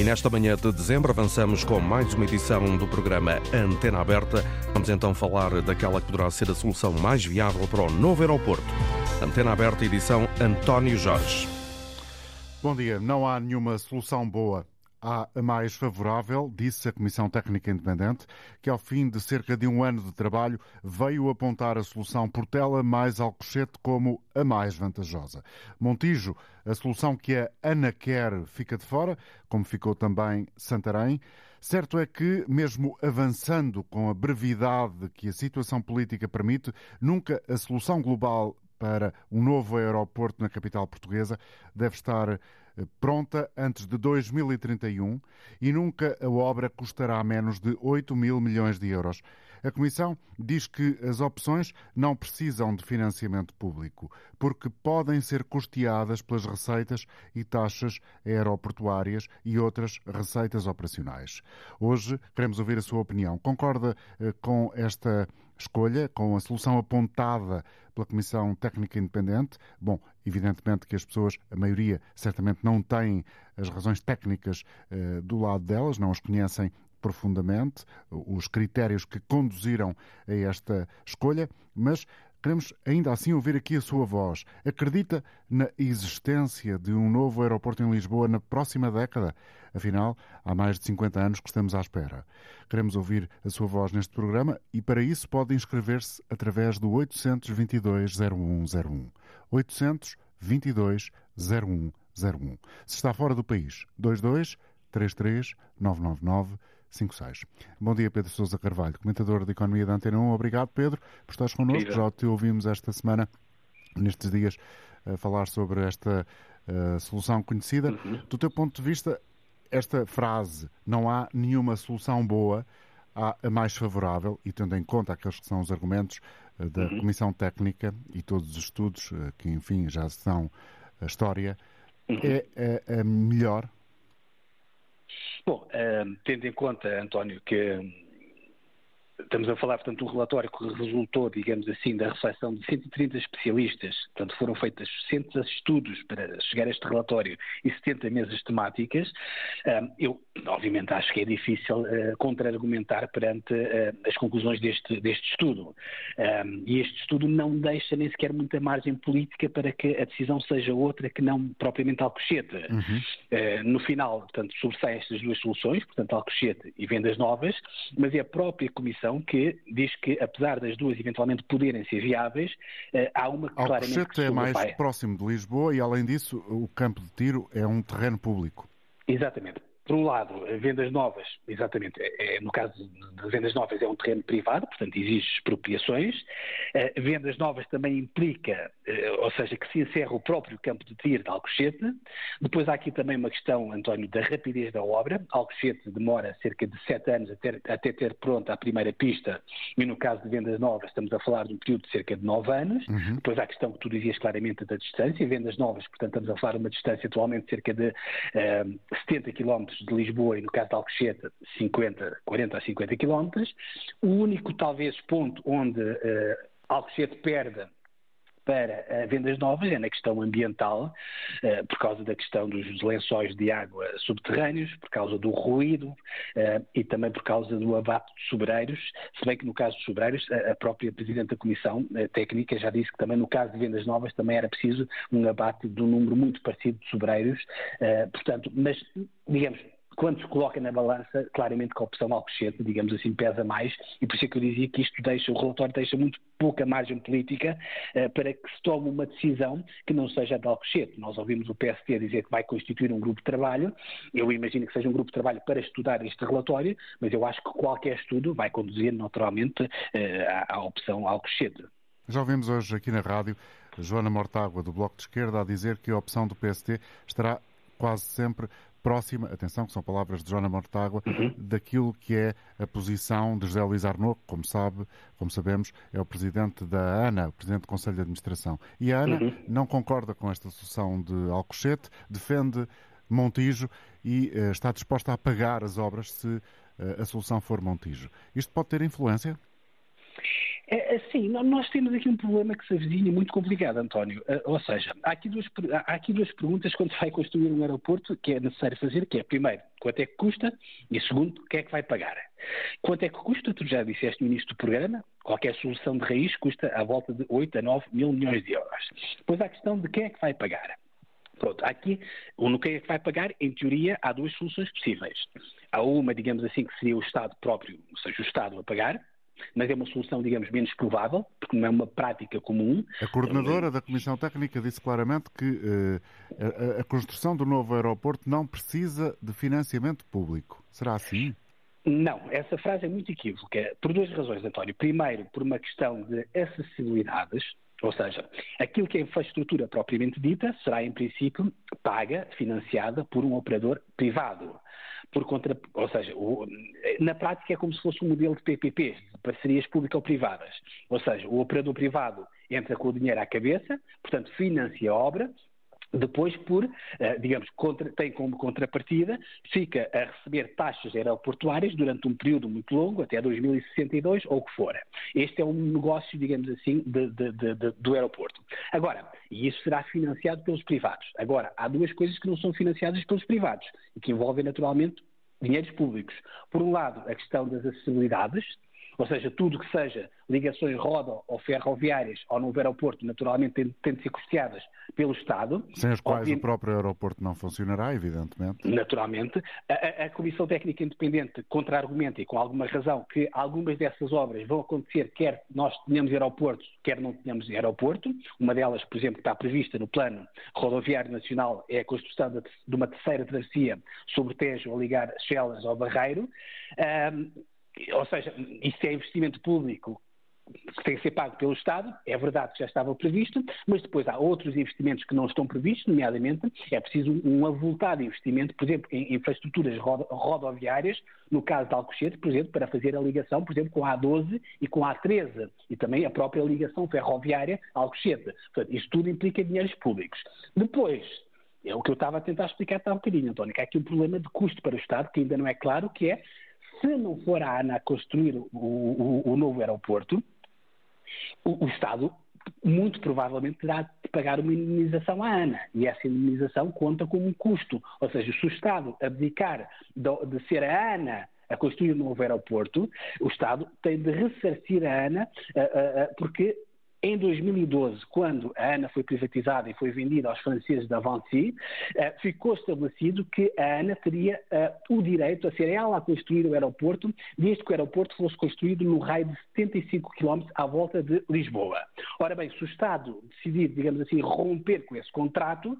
E nesta manhã de dezembro avançamos com mais uma edição do programa Antena Aberta. Vamos então falar daquela que poderá ser a solução mais viável para o novo aeroporto. Antena Aberta, edição António Jorge. Bom dia. Não há nenhuma solução boa a mais favorável, disse a Comissão Técnica Independente, que ao fim de cerca de um ano de trabalho veio apontar a solução Portela mais Alcochete como a mais vantajosa. Montijo, a solução que a ANA quer fica de fora, como ficou também Santarém. Certo é que, mesmo avançando com a brevidade que a situação política permite, nunca a solução global para um novo aeroporto na capital portuguesa deve estar pronta antes de 2031 e nunca a obra custará menos de 8 mil milhões de euros. A Comissão diz que as opções não precisam de financiamento público, porque podem ser custeadas pelas receitas e taxas aeroportuárias e outras receitas operacionais. Hoje queremos ouvir a sua opinião. Concorda eh, com esta escolha, com a solução apontada pela Comissão Técnica Independente. Bom, evidentemente que as pessoas, a maioria, certamente não têm as razões técnicas uh, do lado delas, não as conhecem profundamente, os critérios que conduziram a esta escolha, mas Queremos ainda assim ouvir aqui a sua voz. Acredita na existência de um novo aeroporto em Lisboa na próxima década? Afinal, há mais de 50 anos que estamos à espera. Queremos ouvir a sua voz neste programa e para isso pode inscrever-se através do 822 0101. 822 0101. Se está fora do país, 22 33 999 56. Bom dia, Pedro Sousa Carvalho, comentador de Economia da Antena 1. Obrigado, Pedro, por estares connosco. Já te ouvimos esta semana, nestes dias, a falar sobre esta uh, solução conhecida. Uhum. Do teu ponto de vista, esta frase, não há nenhuma solução boa, há a mais favorável, e tendo em conta aqueles que são os argumentos uh, da uhum. Comissão Técnica e todos os estudos, uh, que enfim já são a história, uhum. é a melhor Bom, uh, tendo em conta, António, que Estamos a falar, portanto, de um relatório que resultou, digamos assim, da reflexão de 130 especialistas. Portanto, foram feitas 100 estudos para chegar a este relatório e 70 mesas temáticas. Eu, obviamente, acho que é difícil uh, contra-argumentar perante uh, as conclusões deste, deste estudo. E este estudo não deixa nem sequer muita margem política para que a decisão seja outra que não propriamente Alcochete. Uhum. Uh, no final, portanto, sobressaem estas duas soluções, portanto, Alcochete e vendas novas, mas é a própria Comissão que diz que, apesar das duas eventualmente poderem ser viáveis, eh, há uma que claramente. Alcochete é mais próximo de Lisboa e, além disso, o campo de tiro é um terreno público. Exatamente por um lado, vendas novas, exatamente, é, é, no caso de vendas novas é um terreno privado, portanto exige expropriações. Uh, vendas novas também implica, ou seja, que se encerra o próprio campo de tiro de Alcochete. Depois há aqui também uma questão, António, da rapidez da obra. Alcochete demora cerca de sete anos até, até ter pronta a primeira pista e no caso de vendas novas estamos a falar de um período de cerca de nove anos. Uhum. Depois há a questão que tu dizias claramente da distância. Vendas novas, portanto estamos a falar de uma distância atualmente de cerca de uh, 70 quilómetros de Lisboa e no caso de Alcochete 50, 40 a 50 quilómetros. O único talvez ponto onde uh, Alcochete perde para vendas novas é na questão ambiental, uh, por causa da questão dos lençóis de água subterrâneos, por causa do ruído uh, e também por causa do abate de sobreiros, se bem que no caso dos sobreiros, a, própria Presidente da Comissão Técnica já disse que também no caso de vendas novas também era preciso um abate de um número muito parecido de sobreiros, portanto, mas digamos, quando se coloca na balança, claramente que a opção Alcochete, digamos assim, pesa mais, e por isso é que eu dizia que isto deixa, o relatório deixa muito pouca margem política uh, para que se tome uma decisão que não seja de Alcochete. Nós ouvimos o PST dizer que vai constituir um grupo de trabalho, eu imagino que seja um grupo de trabalho para estudar este relatório, mas eu acho que qualquer estudo vai conduzir naturalmente uh, à, à opção Alcochete. Já ouvimos hoje aqui na rádio Joana Mortágua, do Bloco de Esquerda, a dizer que a opção do PST estará quase sempre próxima, atenção, que são palavras de Joana Mortágua, uhum. daquilo que é a posição de José Luís Arnaud, como sabe, como sabemos, é o presidente da ANA, o presidente do Conselho de Administração. E a ANA uhum. não concorda com esta solução de Alcochete, defende Montijo e uh, está disposta a pagar as obras se uh, a solução for Montijo. Isto pode ter influência? É, é, sim, nós temos aqui um problema que se avizinha muito complicado, António. Eh, ou seja, há aqui, duas, há aqui duas perguntas quando se vai construir um aeroporto que é necessário fazer, que é, primeiro, quanto é que custa? E segundo, quem é que vai pagar? Quanto é que custa? Tu já disseste no início do programa, qualquer solução de raiz custa à volta de 8 a 9 mil milhões de euros. Depois há a questão de quem é que vai pagar. Pronto, aqui, no quem é que vai pagar, em teoria, há duas soluções possíveis. Há uma, digamos assim, que seria o Estado próprio, ou seja, o Estado a pagar, mas é uma solução, digamos, menos provável, porque não é uma prática comum. A coordenadora da Comissão Técnica disse claramente que uh, a, a, construção do novo aeroporto não precisa de financiamento público. Será assim? Não, essa frase é muito equívoca, por duas razões, António. Primeiro, por uma questão de acessibilidades, ou seja, aquilo que é infraestrutura propriamente dita será, em princípio, paga, financiada por um operador privado por contra, ou seja, o, na prática é como se fosse um modelo de PPP, de parcerias público-privadas. Ou seja, o operador privado entra com o dinheiro à cabeça, portanto financia a obra, depois, por, eh, digamos, contra, tem como contrapartida, fica a receber taxas aeroportuárias durante um período muito longo, até 2062 ou o que for. Este é um negócio, digamos assim, de, de, de, do aeroporto. Agora, e isso será financiado pelos privados. Agora, há duas coisas que não são financiadas pelos privados e que envolvem naturalmente dinheiros públicos. Por um lado, a questão das acessibilidades, ou seja, tudo que seja ligações rodo ou ferroviárias ao novo aeroporto, naturalmente têm, têm de ser custeadas pelo Estado. Sem as quais o próprio aeroporto não funcionará, evidentemente. Naturalmente. A, a Comissão Técnica Independente contra-argumenta, e com alguma razão, que algumas dessas obras vão acontecer quer nós tenhamos aeroporto, quer não tenhamos aeroporto. Uma delas, por exemplo, que está prevista no Plano Rodoviário Nacional é a construção de, de uma terceira travessia sobre Tejo a ligar Chelas ao Barreiro. Um, ou seja, isso é investimento público que tem que ser pago pelo Estado, é verdade que já estava previsto, mas depois há outros investimentos que não estão previstos, nomeadamente é preciso um avultado investimento, por exemplo, em infraestruturas rodoviárias, no caso de Alcochete, por exemplo, para fazer a ligação, por exemplo, com a A12 e com a A13, e também a própria ligação ferroviária Alcochete. Portanto, isto tudo implica dinheiros públicos. Depois, é o que eu estava a tentar explicar há um bocadinho, António, que há aqui um problema de custo para o Estado, que ainda não é claro, que é se não for a ANA construir o, o, o novo aeroporto, o, o, Estado muito provavelmente terá de pagar uma indemnização à ANA. E essa indemnização conta como um custo. Ou seja, se o Estado abdicar de, de ser a ANA a construir um novo aeroporto, o Estado tem de ressarcir a ANA, porque em 2012, quando a ANA foi privatizada e foi vendida aos franceses da Vinci, eh, ficou estabelecido que a ANA teria eh, o direito a ser ela a construir o aeroporto, desde que o aeroporto fosse construído no raio de 75 km à volta de Lisboa. Ora bem, se o Estado decidir, digamos assim, romper com esse contrato,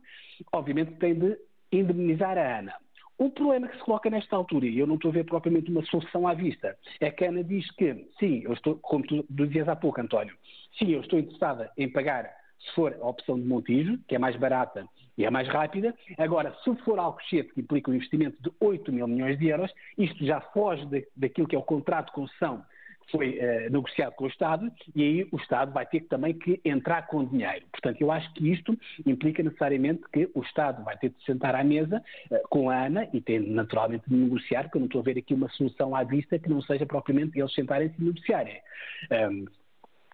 obviamente tem de indemnizar a ANA. O problema que se coloca nesta altura, e eu não estou a ver propriamente uma solução à vista, é que a Ana diz que, sim, eu estou, como tu dizias há pouco, António, sim, eu estou interessada em pagar se for a opção de Montijo, que é mais barata e é mais rápida. Agora, se for Alcochete, que implica um investimento de 8 mil milhões de euros, isto já foge de, daquilo que é o contrato de concessão foi uh, negociado com o Estado e aí o Estado vai ter também que entrar com dinheiro. Portanto, eu acho que isto implica necessariamente que o Estado vai ter de sentar à mesa uh, com a ANA e tem naturalmente de negociar, porque eu não estou a ver aqui uma solução à vista que não seja propriamente eles sentarem-se e negociarem. Um,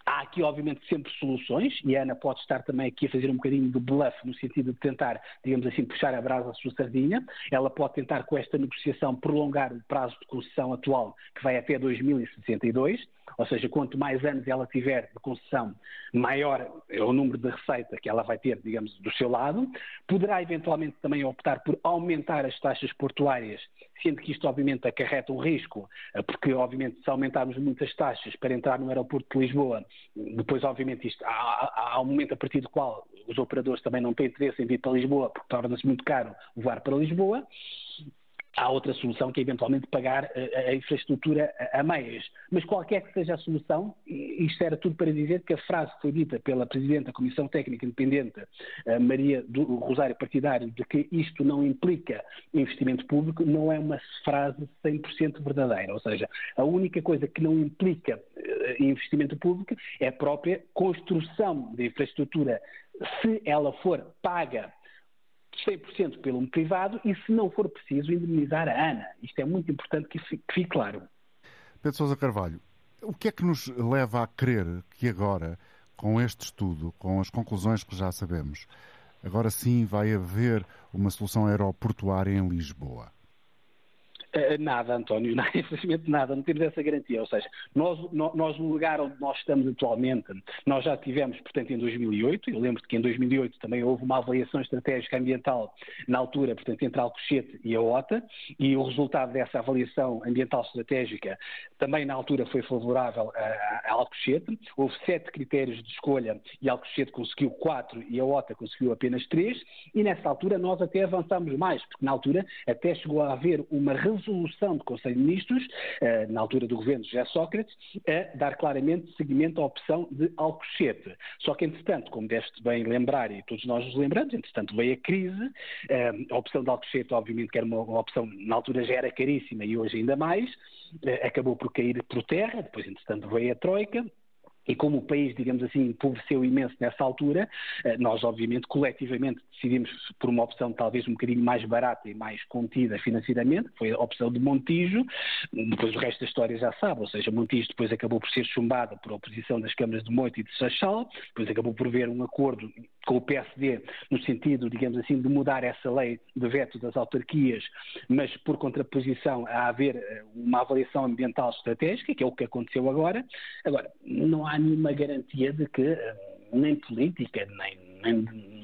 Há aqui, obviamente, sempre soluções, e a Ana pode estar também aqui a fazer um bocadinho de bluff, no sentido de tentar, digamos assim, puxar a brasa à sua sardinha. Ela pode tentar, com esta negociação, prolongar o prazo de concessão atual, que vai até 2062. Ou seja, quanto mais anos ela tiver de concessão, maior é o número de receita que ela vai ter, digamos, do seu lado. Poderá eventualmente também optar por aumentar as taxas portuárias, sendo que isto obviamente acarreta um risco, eh, porque obviamente se aumentarmos muitas taxas para entrar no aeroporto de Lisboa, depois obviamente isto há, há um momento a partir do qual os operadores também não têm interesse em vir para Lisboa, porque torna-se muito caro voar para Lisboa há outra solução que é eventualmente pagar a, infraestrutura a, meias. Mas qualquer que seja a solução, isto era tudo para dizer que a frase que foi dita pela Presidente da Comissão Técnica Independente, Maria do Rosário Partidário, de que isto não implica investimento público, não é uma frase 100% verdadeira. Ou seja, a única coisa que não implica uh, investimento público é a própria construção de infraestrutura, se ela for paga 100% pelo privado e, se não for preciso, indemnizar a ANA. Isto é muito importante que fique, claro. Pedro Sousa Carvalho, O que é que nos leva a crer que agora, com este estudo, com as conclusões que já sabemos, agora sim vai haver uma solução aeroportuária em Lisboa? Eh, nada, António, não, infelizmente nada, não temos essa garantia. Ou seja, nós, nós, no lugar onde nós estamos atualmente, nós já tivemos, portanto, em 2008, eu lembro que em 2008 também houve uma avaliação estratégica ambiental na altura, portanto, entre Alcochete e a OTA, e o resultado dessa avaliação ambiental estratégica também na altura foi favorável a, a Alcochete. Houve sete critérios de escolha e Alcochete conseguiu quatro e a OTA conseguiu apenas três, e nessa altura nós até avançámos mais, porque na altura até chegou a haver uma resolução resolução do Conselho de Ministros, eh, na altura do governo José Sócrates, a dar claramente seguimento à opção de Alcochete. Só que, entretanto, como deste bem lembrar, e todos nós nos lembramos, entretanto veio a crise, eh, a opção de Alcochete, obviamente, que era uma, opção, na altura já era caríssima e hoje ainda mais, eh, acabou por cair por terra, depois, entretanto, veio a Troika, e como o país, digamos assim, empobreceu imenso nessa altura, eh, nós, obviamente, coletivamente decidimos por uma opção talvez um bocadinho mais barata e mais contida financeiramente, foi a opção de Montijo. Depois o resto da história já sabe, ou seja, Montijo depois acabou por ser chumbado por oposição das câmaras de Moito e de Sachal, depois acabou por ver um acordo com o PSD no sentido, digamos assim, de mudar essa lei de veto das autarquias, mas por contraposição a haver eh, uma avaliação ambiental estratégica, que é o que aconteceu agora. Agora, não há nenhuma garantia de que eh, nem política, nem, nem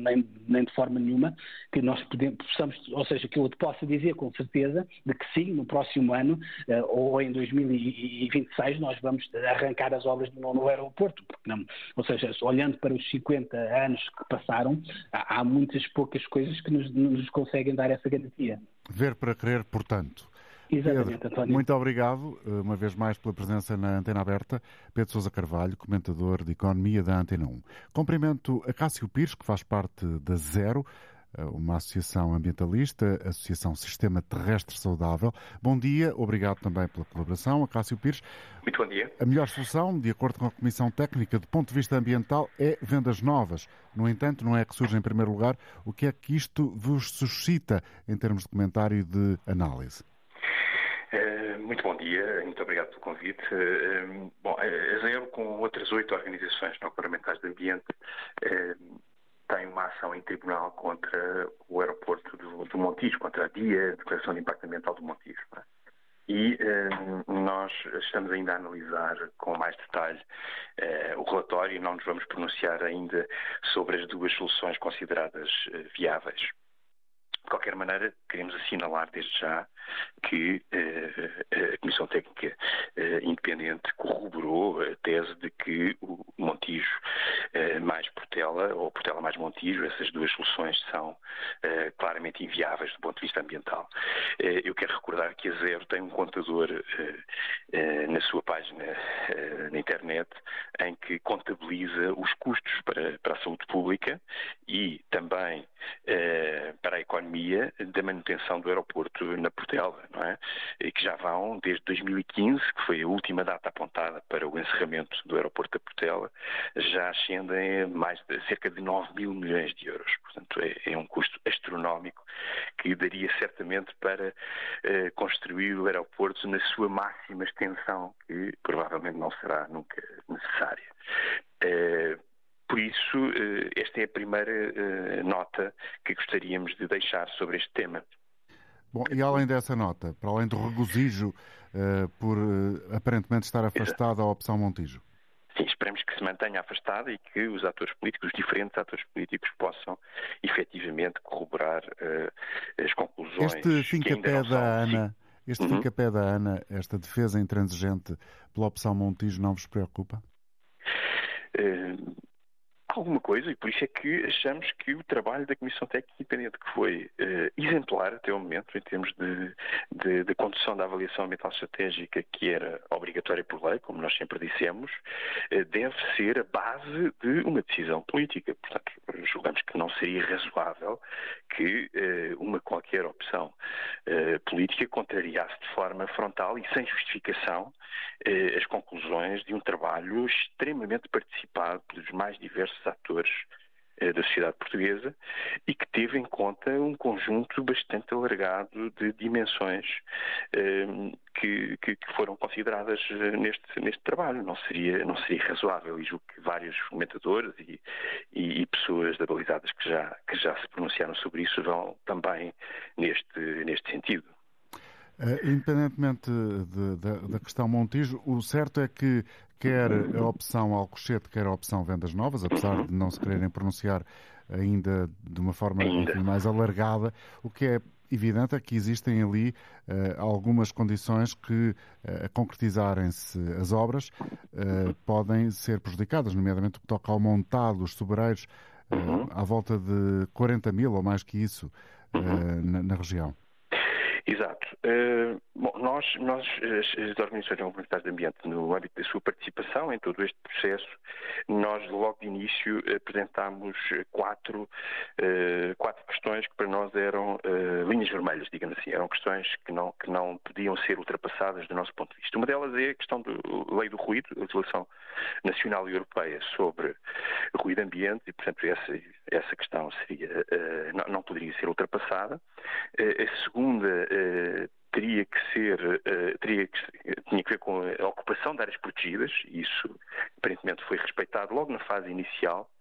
nem, nem de forma nenhuma que nós podemos, possamos, ou seja, que eu te possa dizer com certeza de que sim, no próximo ano uh, ou em 2026 nós vamos arrancar as obras do novo aeroporto, porque não, ou seja, olhando para os 50 anos que passaram, há, há muitas poucas coisas que nos, nos conseguem dar essa garantia. Ver para crer, portanto. Exatamente, Pedro, António. Muito obrigado, eh, uma vez mais, pela presença na Antena Aberta. Pedro Sousa Carvalho, comentador de Economia da Antena 1. Cumprimento a Cássio Pires, que faz parte da Zero, eh, uma associação ambientalista, Associação Sistema Terrestre Saudável. Bom dia, obrigado também pela colaboração. A Cássio Pires. Muito bom dia. A melhor solução, de acordo com a Comissão Técnica, do ponto de vista ambiental, é vendas novas. No entanto, não é que surge em primeiro lugar. O que é que isto vos suscita em termos de comentário e de análise? Eh, muito bom dia, muito obrigado pelo convite. Eh, bom, a Zero, com outras oito organizações não governamentais de ambiente, eh, tem uma ação em tribunal contra o aeroporto do, do Montijo, contra a DIA, a Declaração de Impacto Ambiental do Montijo. É? E nós estamos ainda a analisar com mais detalhe o relatório e não nos vamos pronunciar ainda sobre as duas soluções consideradas viáveis. De qualquer maneira, queremos assinalar desde já que uh, a Comissão Técnica uh, Independente corroborou a tese de que o Montijo mais Portela, ou Portela mais Montijo, essas duas soluções são claramente inviáveis do ponto de vista ambiental. eu quero recordar que a Zero tem um contador na sua página na internet em que contabiliza os custos para, para a saúde pública e também para a economia da manutenção do aeroporto na Portela não é? E que já vão desde 2015, que foi a última data apontada para o encerramento do aeroporto da Portela, já ascendem a mais de, cerca de 9 mil milhões de euros. Portanto, é, é um custo astronómico que daria certamente para eh, construir o aeroporto na sua máxima extensão, que provavelmente não será nunca necessária. Eh, por isso, eh, esta é a primeira eh, nota que gostaríamos de deixar sobre este tema. Bom, e além dessa nota, para além do regozijo uh, por uh, aparentemente estar afastada a opção Montijo? Sim, esperemos que se mantenha afastada e que os atores políticos, os diferentes atores políticos, possam efetivamente corroborar uh, as conclusões. Este fincapé da Ana, este uhum. fincapé da Ana, esta defesa intransigente pela opção Montijo, não vos preocupa? Uh, alguma coisa e por isso é que achamos que o trabalho da Comissão Técnica Independente, que foi uh, exemplar até o momento em termos de, de, de, condução da avaliação ambiental estratégica, que era obrigatória por lei, como nós sempre dissemos, uh, deve ser a base de uma decisão política. Portanto, julgamos que não seria razoável que uh, uma qualquer opção política contrariasse de forma frontal e sem justificação as conclusões de um trabalho extremamente participado pelos mais diversos atores da sociedade portuguesa e que teve em conta um conjunto bastante alargado de dimensões que, que, foram consideradas neste, neste trabalho. Não seria, não seria razoável e julgo que vários comentadores e, e, e pessoas balizadas que já, que já se pronunciaram sobre isso vão também neste, neste sentido. Uh, independentemente de, de, da questão Montijo, o certo é que quer a opção Alcochete, quer a opção Vendas Novas, apesar de não se quererem pronunciar ainda de uma forma enfim, mais alargada, o que é evidente é que existem ali uh, algumas condições que, uh, a concretizarem-se as obras, podem ser prejudicadas, nomeadamente o que toca ao montado dos sobreiros, à volta de 40 mil ou mais que isso na, na região. Exato. Uh, bom, nós, nós, as organizações comunitárias de ambiente, no âmbito da sua participação em todo este processo, nós logo de início apresentámos quatro, uh, quatro questões que para nós eram uh, linhas vermelhas, digamos assim, eram questões que não, que não podiam ser ultrapassadas do nosso ponto de vista. Uma delas é a questão da lei do ruído, a legislação nacional e europeia sobre ruído ambiente e, portanto, essa, essa questão seria, não, não poderia ser ultrapassada. a segunda eh, teria que ser, teria que, tinha que ver com a ocupação de áreas protegidas, e isso aparentemente foi respeitado logo na fase inicial, eh,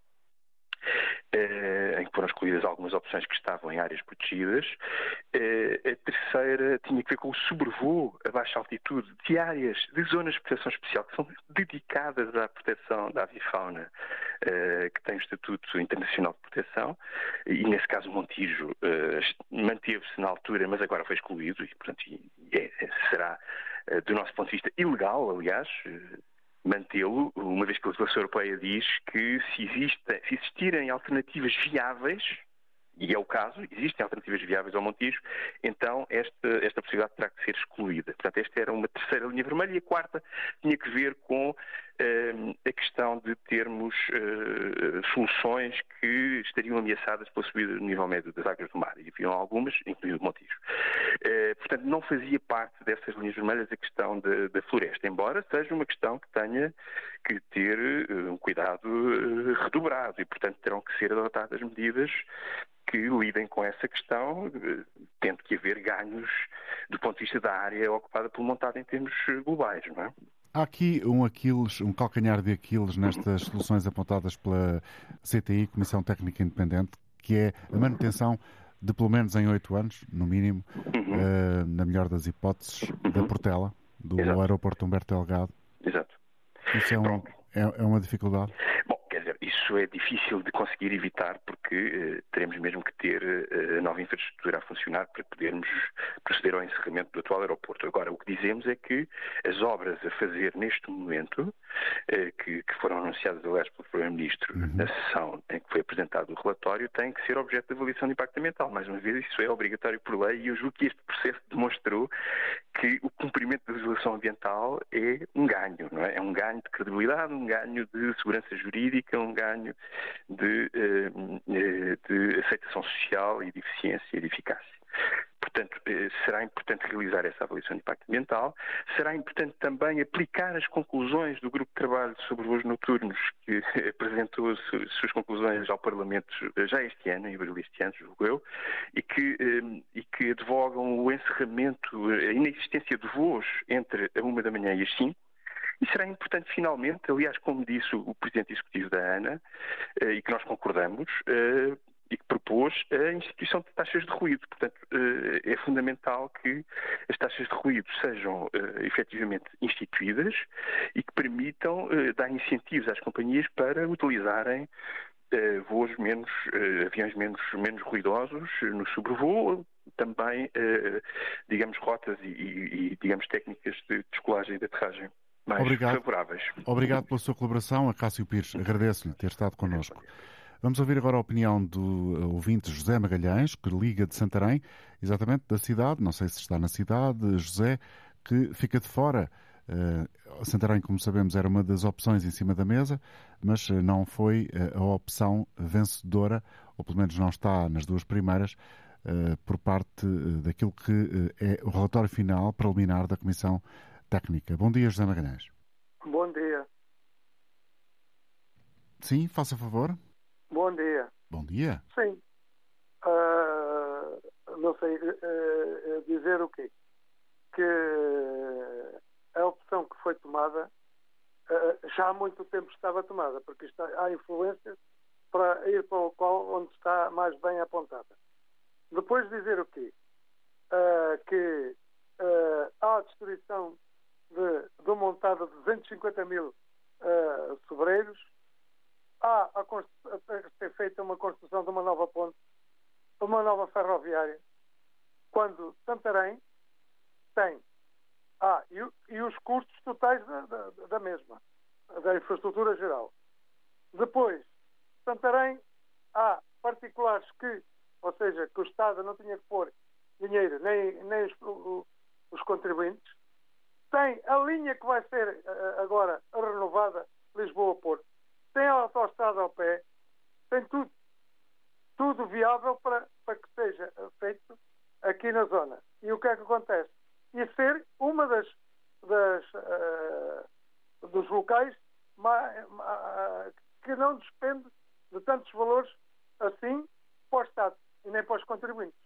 em que foram escolhidas algumas opções que estavam em áreas protegidas. Eh, a terceira tinha que ver com o sobrevoo a baixa altitude de áreas de zonas de proteção especial que são dedicadas à proteção da avifauna, eh, que tem o Estatuto Internacional de Proteção, e nesse caso o Montijo manteve-se na altura, mas agora foi excluído, e portanto é, será, do nosso ponto de vista, ilegal, aliás, mantê-lo, uma vez que a legislação europeia diz que se, se existirem alternativas viáveis, e é o caso, existem alternativas viáveis ao Montijo, então esta, esta possibilidade terá que ser excluída. Portanto, esta era uma terceira linha vermelha e a quarta tinha que ver com a questão de termos uh, soluções que estariam ameaçadas pela subida do nível médio das águas do mar. E haviam algumas, incluindo Montijo. Uh, portanto, não fazia parte dessas linhas vermelhas a questão da floresta, embora seja uma questão que tenha que ter um cuidado redobrado e, portanto, terão que ser adotadas medidas que lidem com essa questão, tendo que haver ganhos do ponto de vista da área ocupada pelo montado em termos globais, não é? Há aqui um Aquiles, um calcanhar de Aquiles nestas soluções apontadas pela CTI, Comissão Técnica Independente, que é a manutenção de pelo menos em oito anos, no mínimo, uhum. uh, na melhor das hipóteses, uhum. da Portela, do Exato. aeroporto Humberto Delgado. Exato. Isso é, um, é, é uma dificuldade? Bom, isso é difícil de conseguir evitar porque eh, teremos mesmo que ter eh, a nova infraestrutura a funcionar para podermos proceder ao encerramento do atual aeroporto. Agora, o que dizemos é que as obras a fazer neste momento, eh, que, que, foram anunciadas, aliás, pelo Primeiro-Ministro uhum. na sessão em que foi apresentado o relatório, têm que ser objeto de avaliação de impacto ambiental. Mais uma vez, isso é obrigatório por lei e eu julgo que este processo demonstrou que o cumprimento da legislação ambiental é um ganho, não é? É um ganho de credibilidade, um ganho de segurança jurídica, um ganho de, eh, eh, de aceitação social e de eficiência e de eficácia. Portanto, eh, será importante realizar essa avaliação de impacto ambiental. Será importante também aplicar as conclusões do grupo de trabalho sobre voos noturnos, que apresentou as suas conclusões ao Parlamento já este ano, em abril deste ano, julgo eu, e que, e que advogam o encerramento, a inexistência de voos entre a uma da manhã e as cinco, e será importante, finalmente, aliás, como disse o Presidente Executivo da ANA, eh, e que nós concordamos, eh, e que propôs a instituição de taxas de ruído. Portanto, eh, é fundamental que as taxas de ruído sejam efetivamente instituídas e que permitam dar incentivos às companhias para utilizarem voos menos, aviões menos, menos ruidosos no sobrevoo, também, digamos, rotas e, e, digamos, técnicas de descolagem e de aterragem mais Obrigado. favoráveis. Obrigado pela sua colaboração. A Cássio Pires, agradeço-lhe ter estado connosco. Vamos ouvir agora a opinião do eh, ouvinte José Magalhães, que liga de Santarém, exatamente da cidade, não sei se está na cidade, José, que fica de fora. Uh, Santarém, como sabemos, era uma das opções em cima da mesa, mas eh, não foi a opção vencedora, ou pelo menos não está nas duas primeiras, uh, por parte daquilo que é o relatório final preliminar da Comissão técnica. Bom dia, José Magalhães. Bom dia. Sim, faça favor. Bom dia. Bom dia. Sim. Uh, não sei uh, dizer o quê. Que a opção que foi tomada uh, já há muito tempo estava tomada, porque está, há influências para ir para o qual onde está mais bem apontada. Depois dizer o quê? que há a destruição de, de uma montada de 250 mil sobreiros, há a, a ser feita uma construção de uma nova ponte, uma nova ferroviária, quando Santarém tem ah, e, e os custos totais da, da, da, mesma, da infraestrutura geral. Depois, Santarém há particulares que, ou seja, que o Estado não tinha que pôr dinheiro, nem, nem os, os contribuintes. Tem a linha que vai ser eh, agora renovada, Lisboa-Porto tem a autostrada ao pé, tem tudo, tudo viável para, para que seja feito aqui na zona. E o que é que acontece? E ser uma das, das uh, dos locais que não despende de tantos valores assim para o Estado e nem para os contribuintes.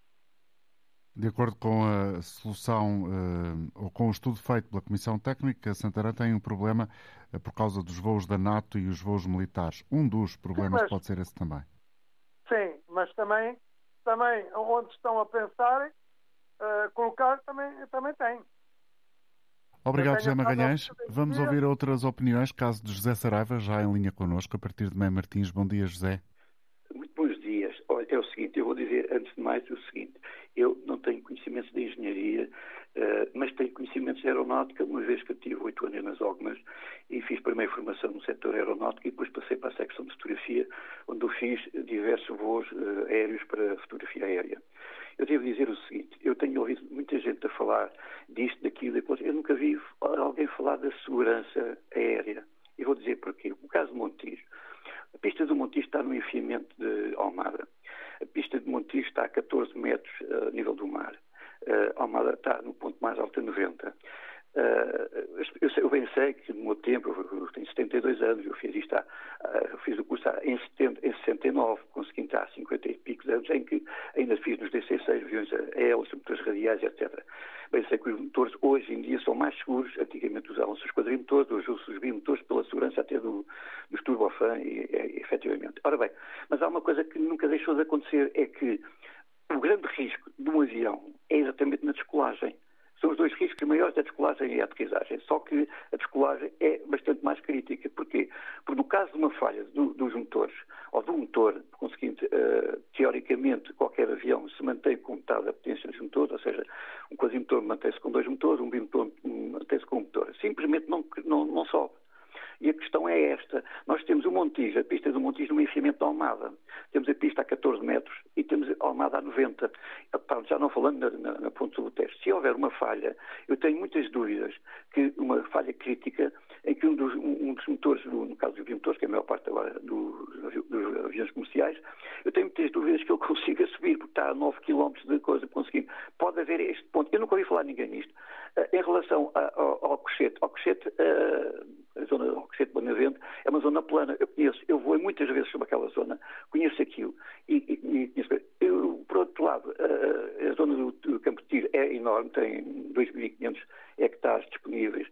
De acordo com a solução uh, ou com o estudo feito pela Comissão Técnica, Santarém tem um problema uh, por causa dos voos da NATO e os voos militares. Um dos problemas sim, mas, pode ser esse também. Sim, mas também, também onde estão a pensar uh, colocar também, também tem. Obrigado, José Magalhães. Vamos ouvir outras opiniões, caso de José Saraiva, já em linha connosco, a partir de Mãe Martins. Bom dia, José. Muito bons dias. Olha, é o seguinte, eu vou dizer antes de mais o seguinte. Eu não tenho conhecimentos de engenharia, uh, mas tenho conhecimentos de aeronáutica, uma vez que eu tive oito anos nas OGMAS e fiz primeiro formação no setor aeronáutico e depois passei para a secção de fotografia, onde eu fiz diversos voos uh, aéreos para fotografia aérea. Eu devo dizer o seguinte, eu tenho ouvido muita gente a falar disto, daquilo, eu nunca vi alguém falar da segurança aérea. E vou dizer porquê. O caso de Montijo. A pista do Montijo está no enfiamento de Almada. A pista de Montijo está a 14 metros uh, a nível do mar. Uh, Almada está no ponto mais alto a 90. Uh, eu, eu, bem sei que no meu tempo, eu tenho 72 anos, eu fiz isto uh, fiz o curso em, 70, em 69, consegui entrar há 50 e pico anos, em que ainda fiz nos DC6 aviões a hélice, motores radiais, etc. Bem sei que os motores hoje em dia são mais seguros, antigamente usavam-se os quadrimotores, hoje usam os bimotores pela segurança até do, dos turbofan, e, e, efetivamente. Ora bem, mas há uma coisa que nunca deixou de acontecer, é que o grande risco de um avião é exatamente na descolagem são os dois riscos maiores da descolagem e a aterrissagem. Só que a descolagem é bastante mais crítica. Porquê? Porque no caso de uma falha do, dos motores, ou do motor, por conseguinte, uh, teoricamente, qualquer avião se mantém com metade da potência dos motores, ou seja, um quasimotor mantém-se com dois motores, um bimotor mantém-se com um motor. Simplesmente não, não, não sobe. E a questão é esta. Nós temos o Montijo, a pista do Montijo no enfiamento de Almada. Temos a pista a 14 metros e temos a Almada a 90. Já não falando na, na, na ponte do teste. Se houver uma falha, eu tenho muitas dúvidas que uma falha crítica em que um dos, um dos motores, no caso dos motores, que é a maior parte agora dos, dos, aviões comerciais, eu tenho muitas dúvidas que ele consiga subir, porque está a 9 km de coisa conseguindo. Pode haver este ponto. Eu nunca ouvi falar ninguém nisto. Uh, em relação a, ao, ao cochete, ao cochete, uh, a zona do de Bonavente é uma zona plana. Eu conheço, eu vou muitas vezes sobre aquela zona, conheço aquilo. E, e, e eu, por outro lado, a, a zona do, do Campo de Tiro é enorme, tem 2.500 hectares disponíveis.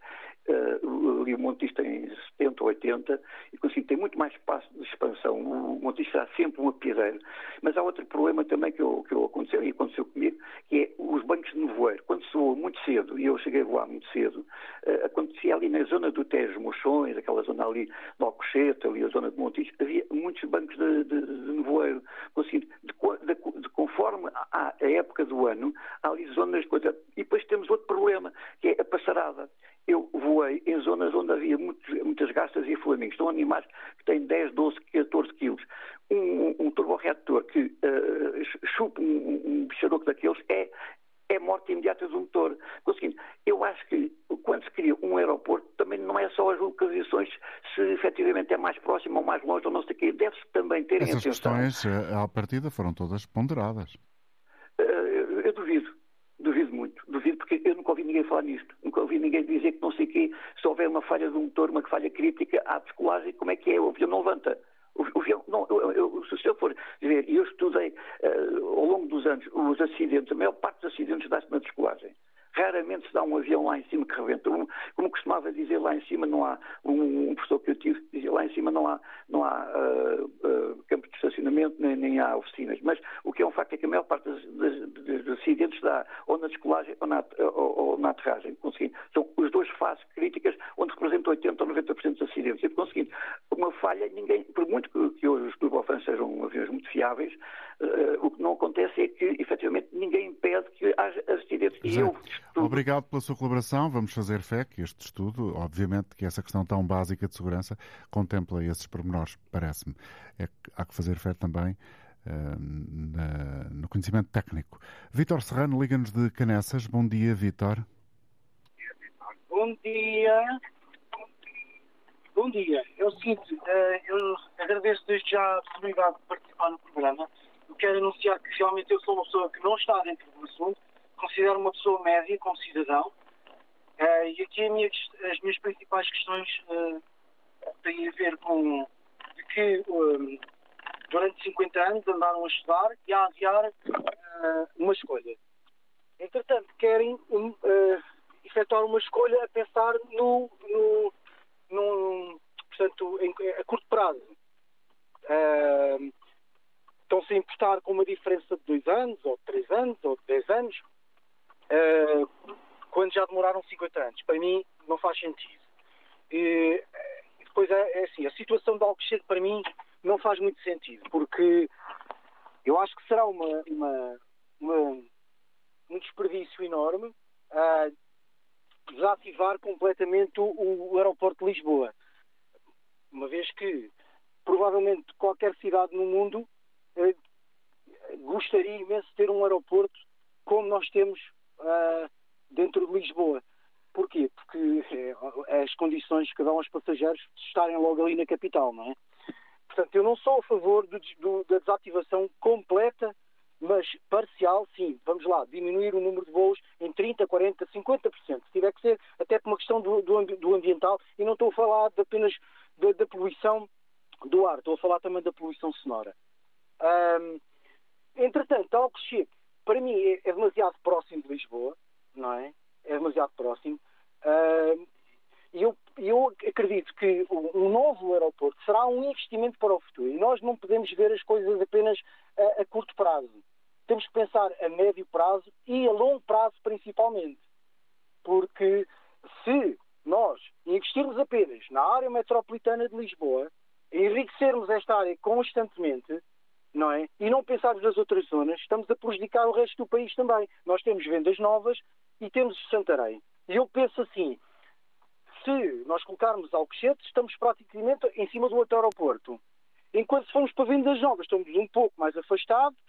Uh, ali o Montijo tem 70 ou 80 e consigo tem muito mais espaço de expansão. O Montijo será sempre um apiadeiro. Mas há outro problema também que, eu, que eu aconteceu e aconteceu comigo, que é os bancos de nevoeiro. Quando voa muito cedo, e eu cheguei a voar muito cedo, uh, acontecia ali na zona do Tejo Mochões, aquela zona ali do Alcochete, ali a zona de Montijo, havia muitos bancos de, de, de nevoeiro. De, de, de, conforme a, a época do ano, há ali zonas de coisa. E depois temos outro problema, que é a passarada eu voei em zonas onde havia muitos, muitas gastas e flamingos. São animais que têm 10, 12, 14 quilos. Um, um turborreator que uh, chupa um, um bicharoco daqueles é, é morte imediata do motor. Conseguindo, eu acho que quando se cria um aeroporto, também não é só as localizações, se efetivamente é mais próximo ou mais longe ou não sei o quê, deve-se também ter Essas atenção. questões, eh, à partida, foram todas ponderadas. Uh, eu duvido. Duvido muito, duvido porque eu nunca ouvi ninguém falar nisto, nunca ouvi ninguém dizer que não sei o quê, se houver uma falha do motor, uma falha crítica, há descolagem, como é que é? O avião não levanta. O O, avião, não, eu, eu, se eu for ver, eu estudei uh, ao longo dos anos os acidentes, a maior parte dos acidentes dá-se na descolagem. Raramente se dá um avião lá em cima que rebenta. Como costumava dizer, lá em cima não há, um, um, professor que eu tive, dizia lá em cima não há, não há uh, uh, campos de estacionamento nem, nem, há oficinas. Mas o que é um facto é que a maior parte dos, acidentes dá ou na descolagem ou na, ou, ou na aterragem. Conseguindo. São as duas fases críticas onde representam 80% ou 90% dos acidentes. E, conseguindo, uma falha, ninguém, por muito que, que hoje os turbofans sejam aviões muito fiáveis, uh, o que não acontece é que, efetivamente, ninguém impede que haja acidentes. E eu Obrigado pela sua colaboração. Vamos fazer fé que este estudo, obviamente, que essa questão tão básica de segurança contempla esses pormenores, parece-me. É que há que fazer fé também uh, na, no conhecimento técnico. Vítor Serrano, liga-nos de Canessas. Bom dia, Vítor. Bom dia. Bom dia. É o seguinte, uh, eu agradeço desde já a possibilidade de participar no programa. Eu quero anunciar que realmente eu sou uma pessoa que não está dentro do assunto, considero uma pessoa média como cidadão uh, e aqui minha, as minhas principais questões uh, têm a ver com que um, durante 50 anos andaram a estudar e a adiar uh, uma escolha. Entretanto, querem um, efetuar uma escolha a pensar no, no, no portanto, em, a curto prazo. Estão-se a importar com uma diferença de dois anos, ou de três anos, ou de dez anos, uh, quando já demoraram 50 anos. Para mim, não faz sentido. E, depois é, é, assim, a situação de Alcochete para mim não faz muito sentido, porque eu acho que será uma, uma, uma um desperdício enorme desativar completamente o, o aeroporto de Lisboa. Uma vez que provavelmente qualquer cidade no mundo uh, gostaria imenso de ter um aeroporto como nós temos uh, dentro de Lisboa. Porquê? Porque é, as condições que dão aos passageiros estarem logo ali na capital, não é? Portanto, eu não sou a favor do, do, da desativação completa, mas parcial, sim. Vamos lá, diminuir o número de voos em 30%, 40%, 50%. Se tiver que ser, até por uma questão do, do ambiental, e não estou a falar de apenas da, da, poluição do ar, estou a falar também da poluição sonora. Entretanto, Alcochete para mim é, é, demasiado próximo de Lisboa, não é? É demasiado próximo. Uh, eu, eu acredito que um novo aeroporto será um investimento para o futuro e nós não podemos ver as coisas apenas a, a curto prazo. Temos que pensar a médio prazo e a longo prazo principalmente. Porque se nós investirmos apenas na área metropolitana de Lisboa, enriquecermos esta área constantemente, não é? E não pensarmos nas outras zonas, estamos a prejudicar o resto do país também. Nós temos vendas novas e temos Santarém. E eu penso assim, se nós colocarmos Alcochete, estamos praticamente em cima do outro aeroporto. Enquanto se formos para vendas novas, estamos um pouco mais afastados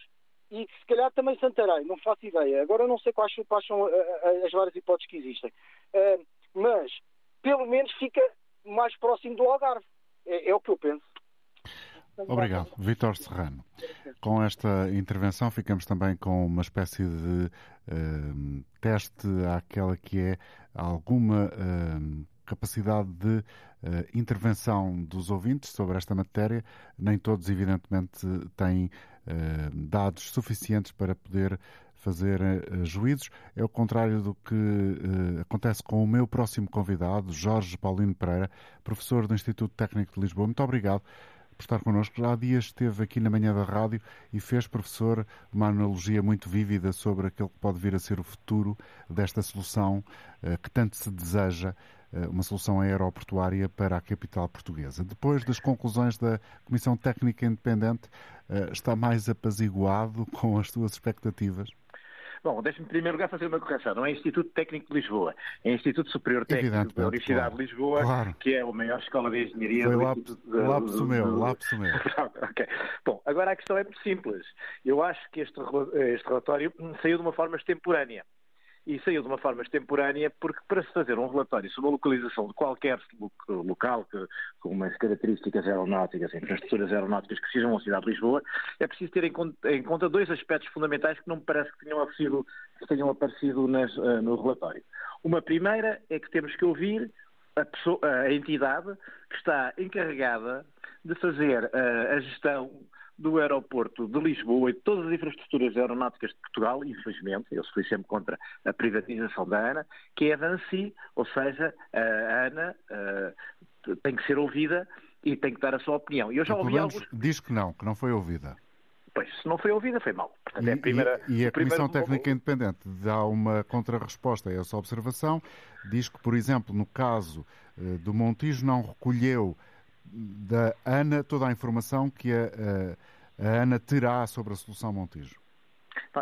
e se calhar também Santarém, não faço ideia. Agora não sei quais, quais são eh, eh, as várias hipóteses que existem. Mas, pelo menos, fica mais próximo do Algarve. É, é o que eu penso. Obrigado, Vitor Serrano. Com esta intervenção ficamos também com uma espécie de uh, teste àquela que é alguma uh, capacidade de uh, intervenção dos ouvintes sobre esta matéria. Nem todos, evidentemente, têm dados suficientes para poder fazer uh, juízos. É o contrário do que uh, acontece com o meu próximo convidado, Jorge Paulino Pereira, professor do Instituto Técnico de Lisboa. Muito obrigado por estar connosco. Há dias esteve aqui na manhã da rádio e fez, professor, uma analogia muito vívida sobre aquele que pode vir a ser o futuro desta solução uh, que tanto se deseja, uh, uma solução aeroportuária para a capital portuguesa. Depois das conclusões da Comissão Técnica Independente, uh, está mais apaziguado com as suas expectativas? Bom, deixe-me em primeiro lugar fazer uma correção. Não é Instituto Técnico de Lisboa, é Instituto Superior Técnico da Universidade claro, de Lisboa, claro. que é a maior escola de engenharia Foi do Instituto de... Lapso meu, lapso meu. ok. Bom, agora a questão é muito simples. Eu acho que este, este relatório saiu de uma forma extemporânea e saiu de uma forma extemporânea porque para se fazer um relatório sobre a localização de qualquer local que, com umas características aeronáuticas, infraestruturas aeronáuticas que sejam a cidade de Lisboa, é preciso ter em conta, em conta, dois aspectos fundamentais que não me parece que tenham aparecido, que tenham aparecido nas, uh, no relatório. Uma primeira é que temos que ouvir a, pessoa, a entidade que está encarregada de fazer uh, a gestão do aeroporto de Lisboa e de todas as infraestruturas aeronáuticas de Portugal, infelizmente, eu fui sempre contra a privatização da ANA, que é a ANSI, ou seja, a ANA uh, tem que ser ouvida e tem que dar a sua opinião. E eu já ouvi alguns... Diz que não, que não foi ouvida. Pois, se não foi ouvida, foi mal. Portanto, e, é a, primeira, e, e a Comissão Técnica Independente dá uma contrarresposta a essa observação. Diz que, por exemplo, no caso uh, do Montijo, não recolheu da ANA toda a informação que a, a, ANA terá sobre a solução Montijo.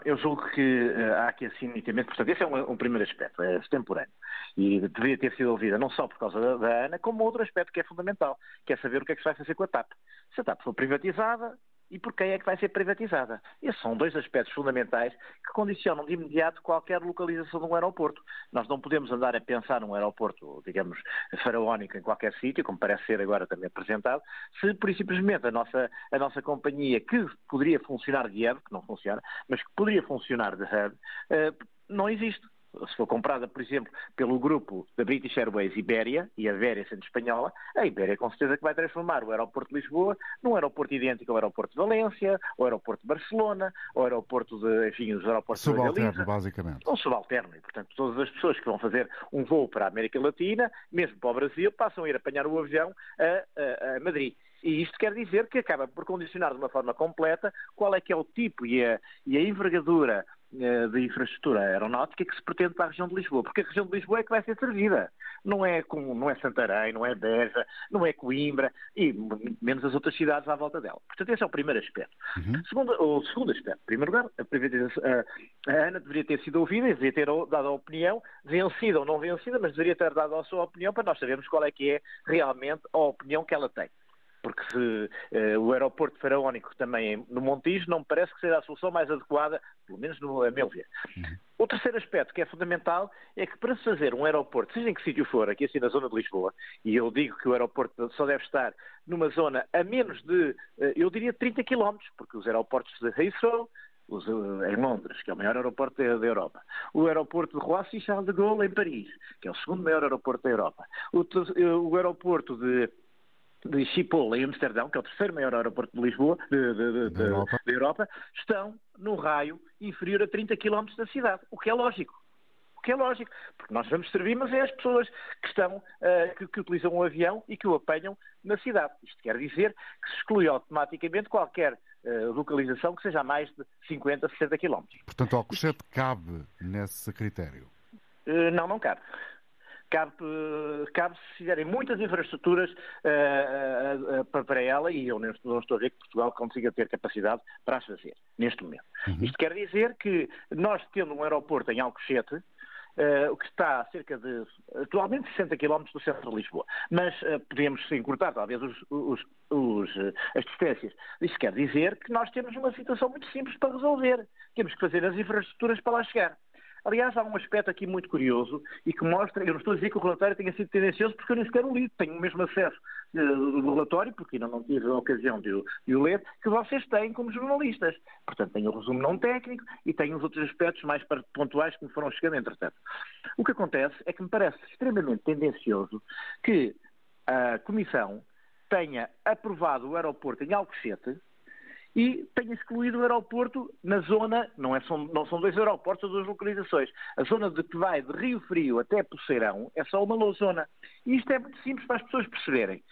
Eu julgo que uh, há aqui assim nitidamente, portanto, esse é um, um, primeiro aspecto, é extemporâneo. E deveria ter sido ouvida não só por causa da, da, ANA, como outro aspecto que é fundamental, que é saber o que é que se vai fazer com a TAP. Se a TAP for privatizada, e por quem é que vai ser privatizada. Esses são dois aspectos fundamentais que condicionam de imediato qualquer localização de um aeroporto. Nós não podemos andar a pensar num aeroporto, digamos, faraónico em qualquer sítio, como parece ser agora também apresentado, se por a nossa, a nossa companhia, que poderia funcionar de hub, que não funciona, mas que poderia funcionar de hub, uh, não existe se for comprada, por exemplo, pelo grupo da British Airways Ibéria, e a Ibéria sendo espanhola, a Ibéria com certeza que vai transformar o aeroporto de Lisboa num aeroporto idêntico ao aeroporto de Valência, ao aeroporto de Barcelona, ao aeroporto de, enfim, os aeroportos subalterno, de basicamente. Um subalterno, e portanto todas as pessoas que vão fazer um voo para a América Latina, mesmo para o Brasil, passam a ir apanhar o avião a, a, a Madrid. E isto quer dizer que acaba por condicionar de uma forma completa qual é que é o tipo e a, e a envergadura de infraestrutura aeronáutica que se pretende para a região de Lisboa, porque a região de Lisboa é que vai ser servida. Não é, com, não é Santarém, não é Beja, não é Coimbra e menos as outras cidades à volta dela. Portanto, esse é o primeiro aspecto. Uhum. Segundo, o segundo aspecto, em primeiro lugar, a, a, a, ANA deveria ter sido ouvida e deveria ter dado a opinião, vencida ou não vencida, mas deveria ter dado a sua opinião para nós sabermos qual é que é realmente a opinião que ela tem porque se uh, o aeroporto faraónico também no Montijo não me parece que seja a solução mais adequada, pelo menos no, a meu ver. Uhum. O terceiro aspecto que é fundamental é que para se fazer um aeroporto, seja em que sítio for, aqui assim na zona de Lisboa, e eu digo que o aeroporto só deve estar numa zona a menos de, uh, eu diria 30 km, porque os aeroportos de Heathrow, os, uh, em Londres, que é o maior aeroporto da, da Europa. O aeroporto de Roissy Charles de Gaulle, em Paris, que é o segundo maior aeroporto da Europa. O, o aeroporto de de Schiphol em Amsterdão, que é o terceiro maior aeroporto de Lisboa, de, de, de, Europa. Europa. estão num raio inferior a 30 km da cidade, o que é lógico. O que é lógico, porque nós vamos servir, mas é as pessoas que estão, uh, que, que, utilizam o avião e que o apanham na cidade. Isto quer dizer que se exclui automaticamente qualquer uh, localização que seja a mais de 50, 60 km. Portanto, Alcochete cabe nesse critério? Uh, não, não cabe cabe, cabe se fizerem muitas infraestruturas uh, uh, uh, para ela e eu não estou a ver que Portugal consiga ter capacidade para as fazer, neste momento. Uhum. Isto quer dizer que nós tendo um aeroporto em Alcochete, o que está a cerca de, atualmente, 60 km do centro de Lisboa. Mas podemos encurtar, talvez, os, os, os, as distâncias. Isso quer dizer que nós temos uma situação muito simples para resolver. Temos que fazer as infraestruturas para lá chegar. Aliás, há um aspecto aqui muito curioso e que mostra, eu não estou a dizer que o relatório tenha sido tendencioso porque eu nem sequer o li, tenho o mesmo acesso uh, do relatório, porque ainda não tive a ocasião de, de o ler, que vocês têm como jornalistas. Portanto, tenho o resumo não técnico e tenho os outros aspectos mais pontuais que me foram chegando entretanto. O que acontece é que me parece extremamente tendencioso que a Comissão tenha aprovado o aeroporto em Alcochete, e tenha excluído o aeroporto na zona, não, é, são, não são dois aeroportos, são duas localizações. A zona de que vai de Rio Frio até Poceirão é só uma zona. E isto é muito simples para as pessoas perceberem.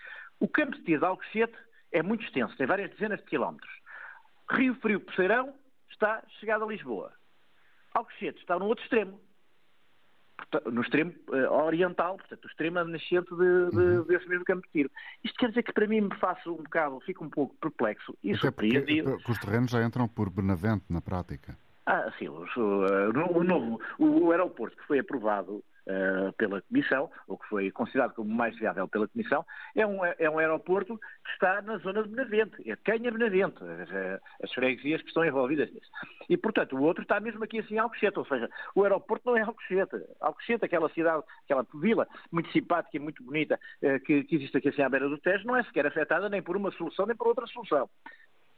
O campo de tiro de Alcochete é muito extenso, tem várias dezenas de quilómetros. Rio Frio Poceirão está chegado a Lisboa. Alcochete está no outro extremo no extremo uh, oriental, portanto, o extremo nascente de, de, uhum. desse mesmo campo de tiro. Isto quer dizer que para mim me faço um bocado, fico um pouco perplexo e surpreendido. os terrenos já entram por Benavente na prática. Ah, sim, o, o, o novo, o aeroporto que foi aprovado uh, pela Comissão, ou que foi considerado como mais viável pela Comissão, é um, é um aeroporto que está na zona de Benavente, é Canha Benavente, as, as freguesias que estão envolvidas nisso. E, portanto, o outro está mesmo aqui assim Alcochete, ou seja, o aeroporto não é Alcochete. Alcochete, aquela cidade, aquela vila muito simpática e muito bonita uh, que, que existe aqui assim à beira do Tejo, não é sequer afetada nem por uma solução nem por outra solução.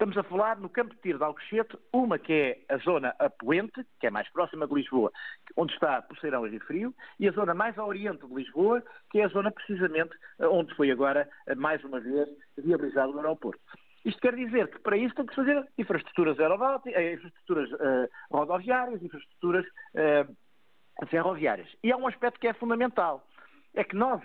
Estamos a falar no campo de tiro de Alcochete, uma que é a zona apoente, que é mais próxima de Lisboa, onde está Poceirão e Rio Frio, e a zona mais a oriente de Lisboa, que é a zona precisamente onde foi agora, mais uma vez, viabilizado o aeroporto. Isto quer dizer que para isso tem que fazer infraestruturas aeronáuticas, eh, infraestruturas uh, rodoviárias, infraestruturas uh, ferroviárias. E há um aspecto que é fundamental. É que nós,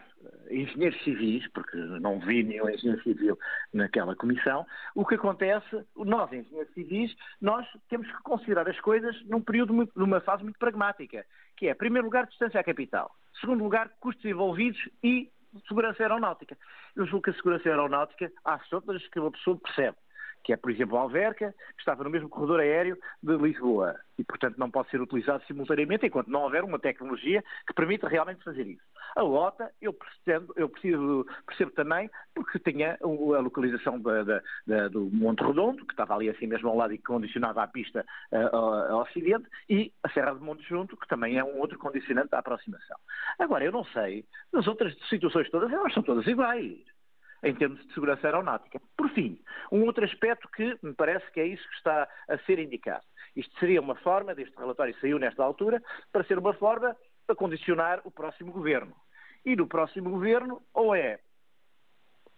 engenheiros civis, porque não vi nenhum engenheiro civil naquela comissão, o que acontece, nós, engenheiros civis, nós temos que considerar as coisas num período, numa fase muito pragmática, que é, em primeiro lugar, distância à capital, segundo lugar, custos envolvidos e segurança aeronáutica. Eu julgo que a segurança aeronáutica, há outras que uma pessoa percebe, que é, por exemplo, a Alverca, que estava no mesmo corredor aéreo de Lisboa e, portanto, não pode ser utilizado simultaneamente enquanto não houver uma tecnologia que permita realmente fazer isso. A OTA, eu, pretendo, eu preciso, percebo também, porque tinha a localização da, da, da, do Monte Redondo, que estava ali assim mesmo ao lado e que condicionava a pista uh, ao Ocidente, e a Serra de Monte Junto, que também é um outro condicionante da aproximação. Agora, eu não sei, as outras situações todas, elas são todas iguais em termos de segurança aeronáutica. Por fim, um outro aspecto que me parece que é isso que está a ser indicado. Isto seria uma forma, deste relatório saiu nesta altura, para ser uma forma para condicionar o próximo governo. E no próximo governo, ou é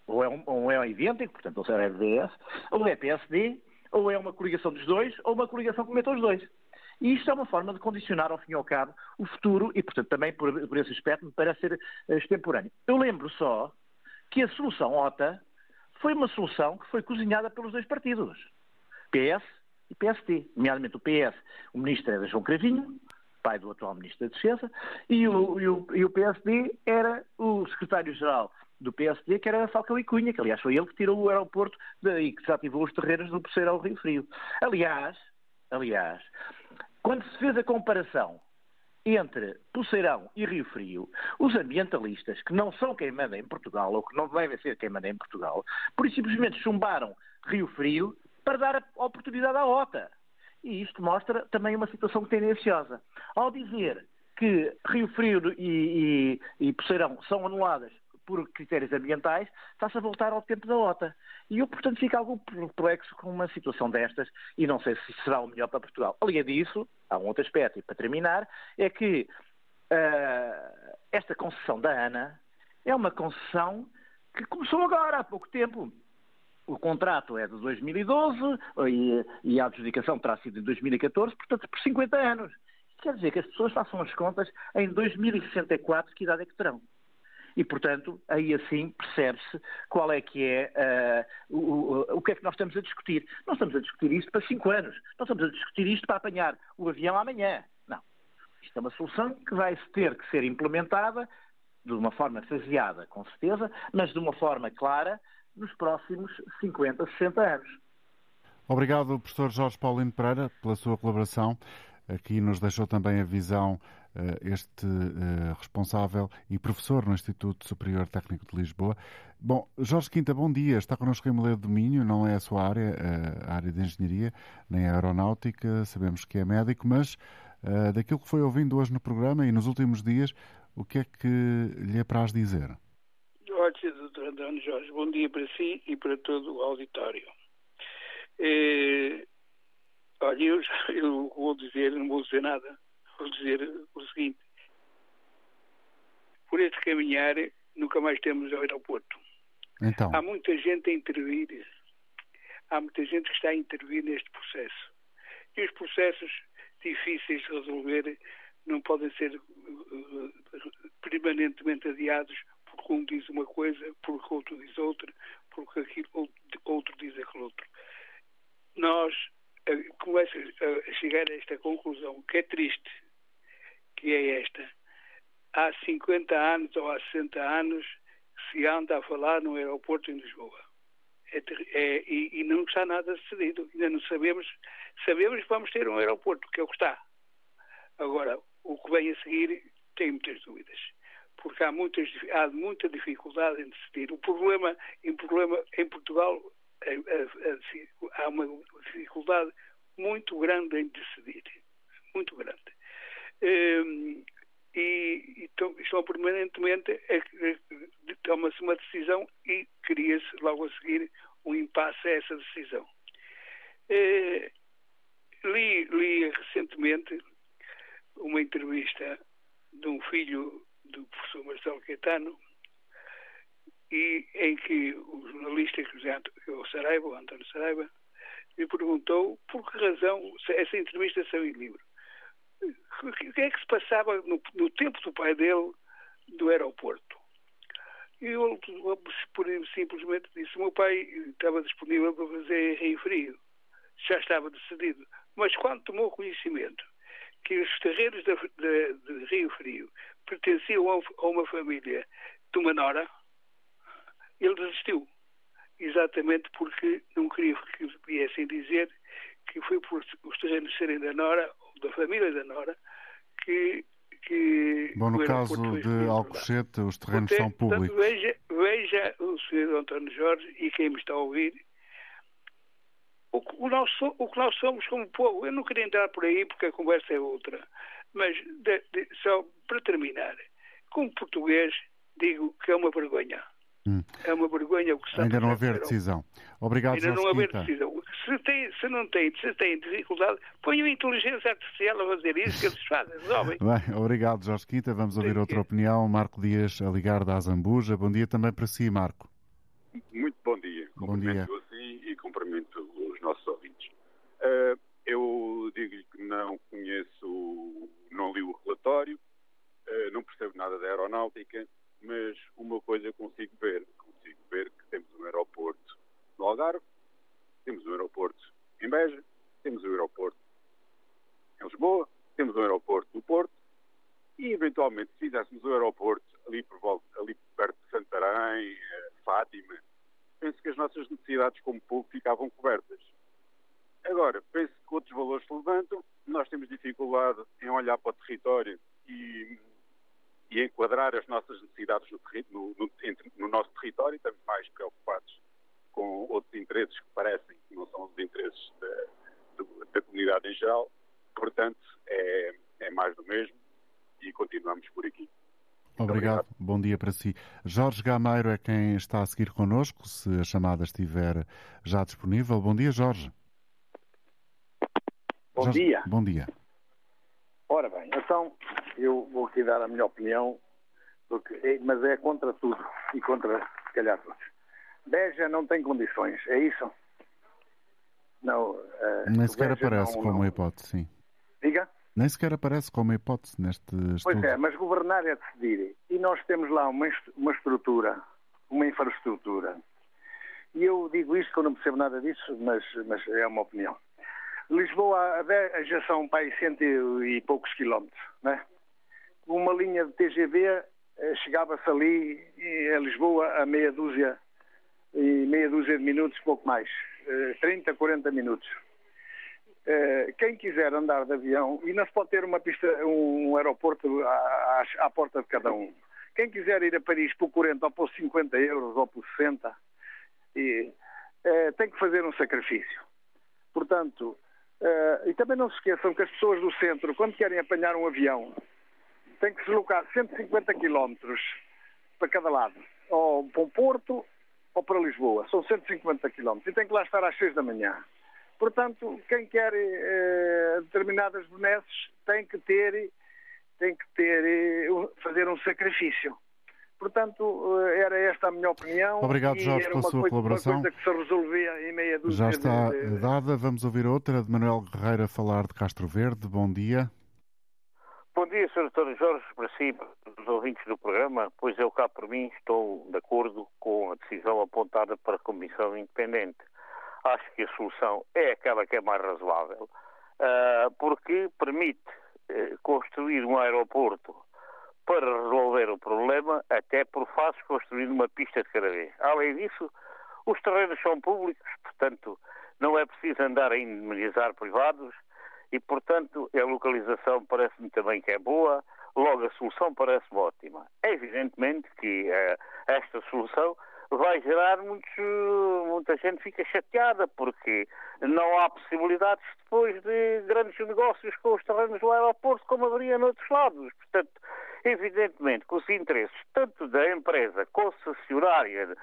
ou é, um, ou é idêntico, portanto, ou seja, é FDS, ou é PSD, ou é uma coligação dos dois, ou uma coligação que meta os dois. E isto é uma forma de condicionar, ao fim e ao cabo, o futuro, e, portanto, também por, por esse aspecto, me parece ser uh, extemporâneo. Eu lembro só que a solução OTA foi uma solução que foi cozinhada pelos dois partidos, PS e PST, nomeadamente o PS, o ministro era João Cravinho, pai do atual Ministro da Defesa, e o, e o, e o PSD era o secretário-geral do PSD, que era Falcão e Cunha, que aliás foi ele que tirou o aeroporto e que desativou os terrenos do Poceiro ao Rio Frio. Aliás, aliás, quando se fez a comparação entre Poceirão e Rio Frio, os ambientalistas, que não são quem manda em Portugal, ou que não devem ser quem manda em Portugal, por simplesmente chumbaram Rio Frio para dar a oportunidade à OTA. E isto mostra também uma situação tendenciosa. Ao dizer que Rio Frio e, e, e são anuladas por critérios ambientais, está-se a voltar ao tempo da OTA. E eu, portanto, fico algo perplexo com uma situação destas e não sei se será o melhor para Portugal. Além disso, há um outro aspecto, e para terminar, é que uh, esta concessão da ANA é uma concessão que começou agora, há pouco tempo. O contrato é de 2012 e, e a adjudicação terá sido em 2014, portanto, por 50 anos. Quer dizer que as pessoas façam as contas em 2064, que idade é que terão? E, portanto, aí assim percebe-se qual é que é uh, o, o, que é que nós estamos a discutir. Não estamos a discutir isto para cinco anos. Não estamos a discutir isto para apanhar o avião amanhã. Não. Isto é uma solução que vai ter que ser implementada de uma forma faseada, com certeza, mas de uma forma clara nos próximos 50, 60 anos. Obrigado, professor Jorge Paulino Pereira, pela sua colaboração. Aqui nos deixou também a visão este eh, responsável e professor no Instituto Superior Técnico de Lisboa. Bom, Jorge Quinta, bom dia. Está connosco em Moledo do Minho, não é a sua área, eh, a área de engenharia, nem a aeronáutica, sabemos que é médico, mas daquilo que foi ouvindo hoje no programa e nos últimos dias, o que é que lhe apraz dizer? Olha, doutor António Jorge, bom dia para si e para todo o auditório. É, olha, eu, eu vou dizer, não vou dizer nada, vou dizer o seguinte: por este caminhar, nunca mais temos aeroporto. Então. Há muita gente a intervir, há muita gente que está a intervir neste processo. E os processos difíceis de resolver não podem ser uh, permanentemente adiados porque um diz uma coisa, porque outro diz outra, porque aquilo, outro diz aquele outro. Nós uh, começamos a chegar a esta conclusão que é triste, que é esta. Há 50 anos ou há 60 anos se anda a falar no aeroporto em Lisboa. É, é, e, e, não está nada decidido. Ainda não sabemos. Sabemos que vamos ter um aeroporto, que é o que está. Agora, o que vem a seguir, tem muitas dúvidas. Porque há, muitas, há muita dificuldade em decidir. O problema, em, problema, em Portugal é, é, é, há uma dificuldade muito grande em decidir. Muito grande. Ehm, e, e estão permanentemente toma-se uma decisão e cria-se logo a seguir um impasse a essa decisão. Eh, li, li recentemente uma entrevista de um filho do professor Marcelo Caetano, e em que o jornalista o Saraiva, o António Saraiva, me perguntou por que razão essa entrevista saiu em livro. O que é que se passava no, no tempo do pai dele do aeroporto? E eu simplesmente disse: meu pai estava disponível para fazer Rio Frio, já estava decidido. Mas quando tomou conhecimento que os terrenos de, de, de Rio Frio pertenciam a uma família de uma nora, ele desistiu. Exatamente porque não queria que viessem dizer que foi por os terrenos serem da Nora, da família da Nora, que. que Bom, no caso de Alcochete, os terrenos Portanto, são públicos. Veja, veja o Sr. António Jorge e quem me está a ouvir o, o, nós, o que nós somos como povo. Eu não queria entrar por aí porque a conversa é outra. Mas, de, de, só para terminar, como português, digo que é uma vergonha. Hum. É uma vergonha o que está Ainda não haver decisão. Obrigado, Ainda não haver decisão. Se, tem, se não tem, se tem dificuldade, ponham a inteligência artificial a fazer isso que eles fazem, resolvem. Bem, obrigado, Jorge Quinta. Vamos ouvir Sim, outra opinião. Marco Dias, a ligar da Azambuja. Bom dia também para si, Marco. Muito bom dia. Bom dia. Assim e cumprimento os nossos ouvintes. Uh, eu digo-lhe que não conheço, não li o relatório, uh, não percebo nada da aeronáutica, mas uma coisa consigo ver. Consigo ver que temos um aeroporto no Algarve, temos um aeroporto em Beja, temos um aeroporto em Lisboa, temos um aeroporto no Porto e, eventualmente, se fizéssemos um aeroporto ali, por volta, ali perto de Santarém, eh, Fátima, penso que as nossas necessidades como povo ficavam cobertas. Agora, penso que outros valores se levantam, nós temos dificuldade em olhar para o território e e enquadrar as nossas necessidades no, no, no, no, nosso território, estamos mais preocupados com outros interesses que parecem que não são os interesses da, da comunidade em geral. Portanto, é, é, mais do mesmo e continuamos por aqui. Obrigado. Obrigado. Bom dia para si. Jorge Gameiro é quem está a seguir connosco, se a chamada estiver já disponível. Bom dia, Jorge. Bom Jorge, dia. Bom dia. Ora bem, então eu vou aqui dar a minha opinião, porque, é, mas é contra tudo e contra, se calhar, todos. Beja não tem condições, é isso? Não, uh, Nem sequer aparece não, como não... hipótese, sim. Diga? Nem sequer aparece como hipótese neste estudo. Pois é, mas governar é decidir. E nós temos lá uma, uma estrutura, uma infraestrutura. E eu digo isto que eu não percebo nada disso, mas, mas é uma opinião. Lisboa já são para aí cento e poucos quilómetros, né? Uma linha de TGV eh, chegava-se ali em Lisboa a meia dúzia e meia dúzia de minutos, pouco mais, 30, eh, 40 minutos. Eh, quem quiser andar de avião, e não se pode ter uma pista, um aeroporto à, à porta de cada um. Quem quiser ir a Paris por 40 ou por 50 euros ou por 60, e, tem que fazer um sacrifício. Portanto, Uh, e também não se esqueçam que as pessoas do centro, quando querem apanhar um avião, têm que se deslocar 150 quilómetros para cada lado, ou para o Porto ou para Lisboa. São 150 quilómetros e têm que lá estar às 6 da manhã. Portanto, quem quer uh, determinadas benesses tem que ter, tem que ter, uh, fazer um sacrifício. Portanto, eh, era esta a minha opinião. Obrigado, Jorge, pela sua coisa, colaboração. Uma coisa que se resolvia em meia dúzia Já está de... dada. Vamos ouvir outra de Manuel Guerreiro a falar de Castro Verde. Bom dia. Bom dia, Sr. Doutor Jorge, para si, para os ouvintes do programa. Pois eu cá, por mim, estou de acordo com a decisão apontada para a Comissão Independente. Acho que a solução é aquela que é mais razoável, ah, porque permite eh, construir um aeroporto para resolver o problema, até por fases construir uma pista de cada vez. Além disso, os terrenos são públicos, portanto, não é preciso andar a indemnizar privados e, portanto, a localização parece-me também que é boa, logo a solução parece-me ótima. É evidentemente que uh, esta solução vai gerar muita gente fica chateada porque não há possibilidades depois de grandes negócios com os terrenos do aeroporto como haveria noutros lados. Portanto, evidentemente que os interesses tanto da empresa concessionária,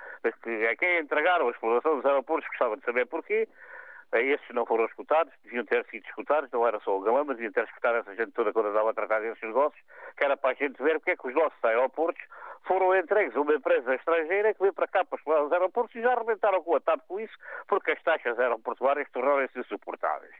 que é quem entregaram a exploração dos aeroportos, gostava de saber porquê, esses não foram escutados, deviam ter sido escutados, não era só o Galama, deviam ter escutado essa gente toda quando andava a tratar desses negócios, que era para a gente ver porque é que os nossos aeroportos foram entregues a uma empresa estrangeira que veio para cá para explorar os aeroportos e já arrebentaram com o TAP com isso, porque as taxas aeroportuárias tornaram-se insuportáveis.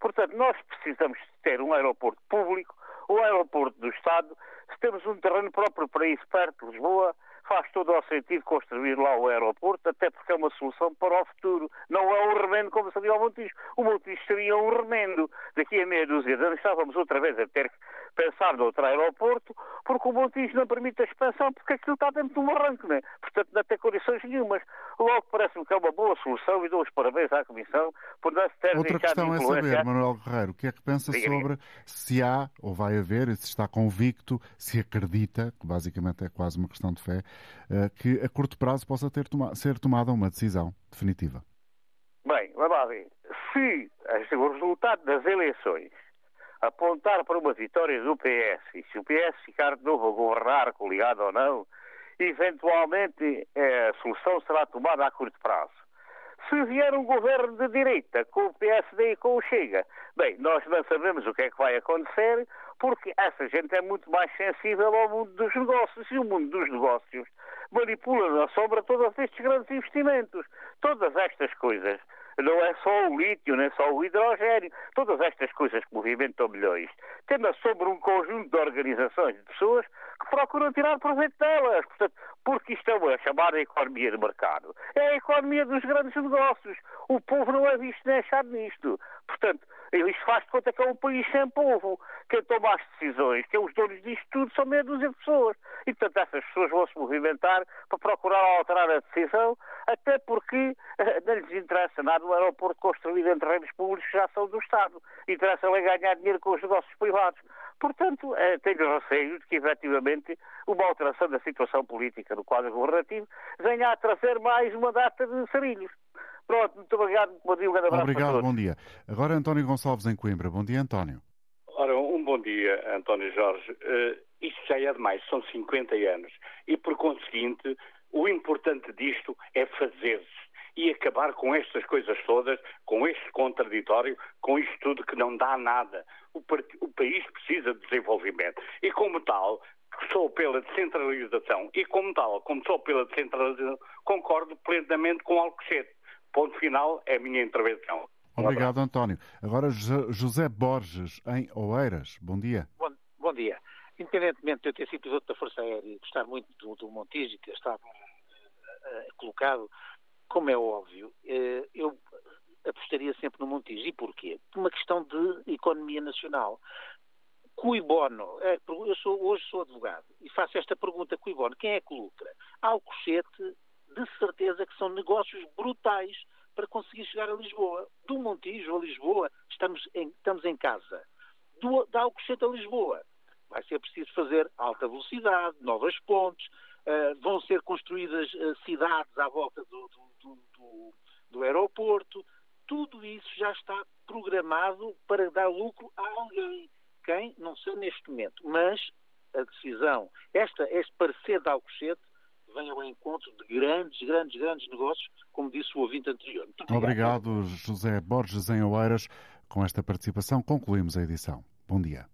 Portanto, nós precisamos ter um aeroporto público, um aeroporto do Estado, se temos um terreno próprio para isso perto de Lisboa, faz todo o sentido construir lá o aeroporto, até porque é uma solução para o futuro. Não é um remendo como seria o Montijo. O Montijo seria um remendo. Daqui a meia dúzia de anos estávamos outra vez a ter que pensar noutro aeroporto, porque o Montijo não permite a expansão, porque aquilo está dentro de um barranco, né? portanto não tem condições nenhumas. Logo parece-me que é uma boa solução e dou os parabéns à Comissão por não se ter Outra questão é saber, Manuel Guerreiro, o que é que pensa diga, sobre se há ou vai haver, se está convicto, se acredita, que basicamente é quase uma questão de fé, que a curto prazo possa ter toma ser tomada uma decisão definitiva. Bem, vamos lá ver. Se o resultado das eleições apontar para uma vitória do PS e se o PS ficar de novo a governar, coligado ou não, eventualmente eh, a solução será tomada a curto prazo. Se vier um governo de direita com o PSD e com o Chega, bem, nós não sabemos o que é que vai acontecer, porque essa gente é muito mais sensível ao mundo dos negócios e o mundo dos negócios manipula na sombra todos estes grandes investimentos. Todas estas coisas não é só o lítio, nem só o hidrogênio, todas estas coisas que movimentam milhões, tem na sombra um conjunto de organizações de pessoas que procuram tirar proveito delas. Portanto, porque isto é uma chamada economia de mercado. É a economia dos grandes negócios. O povo não é visto nem achado nisto. Portanto, isto faz de conta que é um país sem povo. Quem toma as decisões, quem é os donos disto tudo, são meia dúzia de pessoas. E, portanto, essas pessoas vão se movimentar para procurar alterar a decisão, até porque eh, não lhes interessa nada o aeroporto construído em terrenos públicos que já são do Estado. Interessa-lhe ganhar dinheiro com os negócios privados. Portanto, eh, tenho receio de que, efetivamente, uma alteração da situação política no quadro governativo venha a trazer mais uma data de sarilhos. Pronto, muito obrigado. Bom dia, um grande abraço Obrigado, bom dia. Agora António Gonçalves em Coimbra. Bom dia, António. Ora, um bom dia, António Jorge. Uh, isto já é demais, são 50 anos. E, por conseguinte, o importante disto é fazer-se e acabar com estas coisas todas, com este contraditório, com isto tudo que não dá nada. O, o país precisa de desenvolvimento. E, como tal, sou pela descentralização e, como tal, como sou pela descentralização, concordo plenamente com Alcochete. Ponto final é a minha intervenção. Obrigado, António. Agora, José Borges, em Oeiras. Bom dia. Bom, bom dia. Independentemente de eu ter sido piloto da Força Aérea e gostar muito do, do Montijo e ter estado uh, colocado, como é óbvio, uh, eu apostaria sempre no Montijo. E porquê? Por uma questão de economia nacional. Cui bono? É, eu sou, hoje sou advogado e faço esta pergunta, cui bono? Quem é que lucra? Alcochete de certeza que são negócios brutais para conseguir chegar a Lisboa. Do Montijo a Lisboa, estamos em, estamos em casa. Do, da Alcochete a Lisboa, vai ser preciso fazer alta velocidade, novas pontes, uh, vão ser construídas uh, cidades à volta do, do, do, do aeroporto. Tudo isso já está programado para dar lucro a alguém. Quem? Não sei neste momento. Mas a decisão, esta, este parecer da Alcochete vem ao encontro de grandes, grandes, grandes negócios, como disse o ouvinte anterior. Muito obrigado, obrigado José Borges em Oeiras. Com esta participação concluímos a edição. Bom dia.